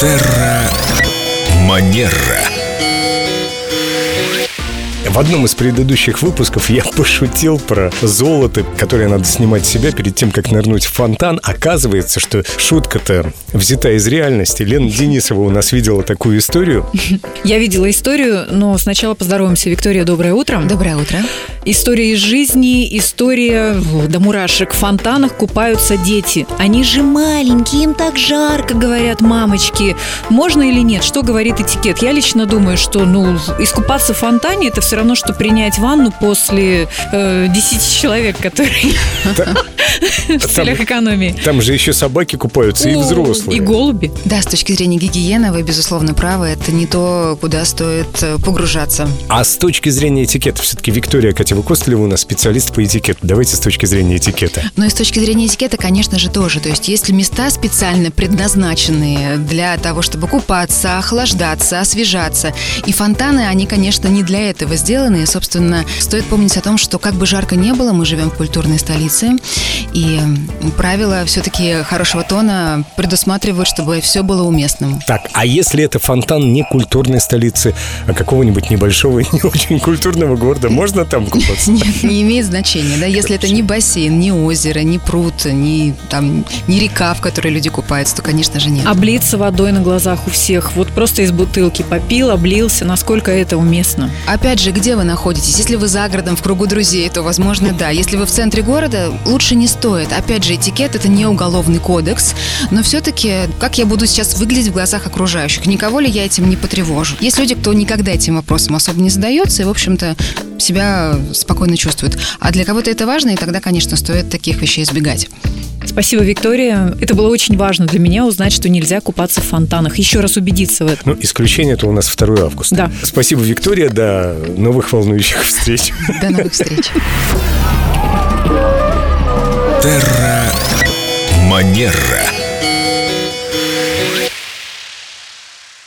Терра Манера. В одном из предыдущих выпусков я пошутил про золото, которое надо снимать с себя перед тем, как нырнуть в фонтан. Оказывается, что шутка-то взята из реальности. Лена Денисова у нас видела такую историю. Я видела историю, но сначала поздороваемся. Виктория, доброе утро. Доброе утро. История из жизни, история до мурашек. В фонтанах купаются дети. Они же маленькие, им так жарко, говорят мамочки. Можно или нет? Что говорит этикет? Я лично думаю, что ну искупаться в фонтане это все равно, что принять ванну после э, 10 человек, которые в целях экономии. Там же еще собаки купаются и взрослые. И голуби. Да, с точки зрения гигиены вы, безусловно, правы. Это не то, куда стоит э, погружаться. А с точки зрения этикета, все-таки Виктория Катева Костылева у нас специалист по этикету. Давайте с точки зрения этикета. Но и с точки зрения этикета, конечно же, тоже. То есть, если места специально предназначенные для того, чтобы купаться, охлаждаться, освежаться, и фонтаны, они, конечно, не для этого сделаны. И, собственно, стоит помнить о том, что как бы жарко не было, мы живем в культурной столице, и правила все-таки хорошего тона предусматривают, чтобы все было уместным. Так, а если это фонтан не культурной столицы, а какого-нибудь небольшого, не очень культурного города, можно там купаться? Нет, не имеет значения, да, если это не бассейн, не озеро, не пруд, не там, не река, в которой люди купаются, то, конечно же, нет. Облиться водой на глазах у всех. Вот просто из бутылки попил, облился. Насколько это уместно? Опять же, где вы находитесь? Если вы за городом, в кругу друзей, то, возможно, да. Если вы в центре города, лучше не стоит. Опять же, этикет – это не уголовный кодекс, но все-таки, как я буду сейчас выглядеть в глазах окружающих? Никого ли я этим не потревожу? Есть люди, кто никогда этим вопросом особо не задается и, в общем-то, себя спокойно чувствует. А для кого-то это важно, и тогда, конечно, стоит таких вещей избегать. Спасибо, Виктория. Это было очень важно для меня узнать, что нельзя купаться в фонтанах. Еще раз убедиться в этом. Ну, исключение это у нас 2 августа. Да. Спасибо, Виктория. До новых волнующих встреч. До новых встреч. Терра Манера.